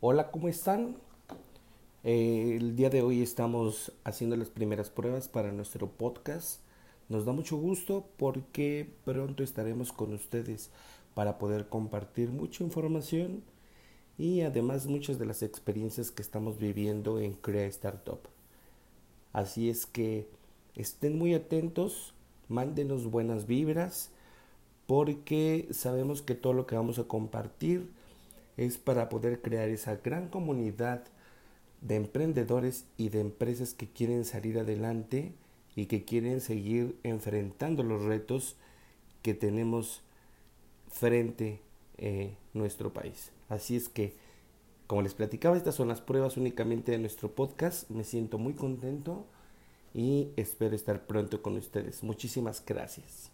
Hola, ¿cómo están? Eh, el día de hoy estamos haciendo las primeras pruebas para nuestro podcast. Nos da mucho gusto porque pronto estaremos con ustedes para poder compartir mucha información y además muchas de las experiencias que estamos viviendo en Crea Startup. Así es que estén muy atentos, mándenos buenas vibras porque sabemos que todo lo que vamos a compartir es para poder crear esa gran comunidad de emprendedores y de empresas que quieren salir adelante y que quieren seguir enfrentando los retos que tenemos frente a eh, nuestro país. Así es que, como les platicaba, estas son las pruebas únicamente de nuestro podcast. Me siento muy contento y espero estar pronto con ustedes. Muchísimas gracias.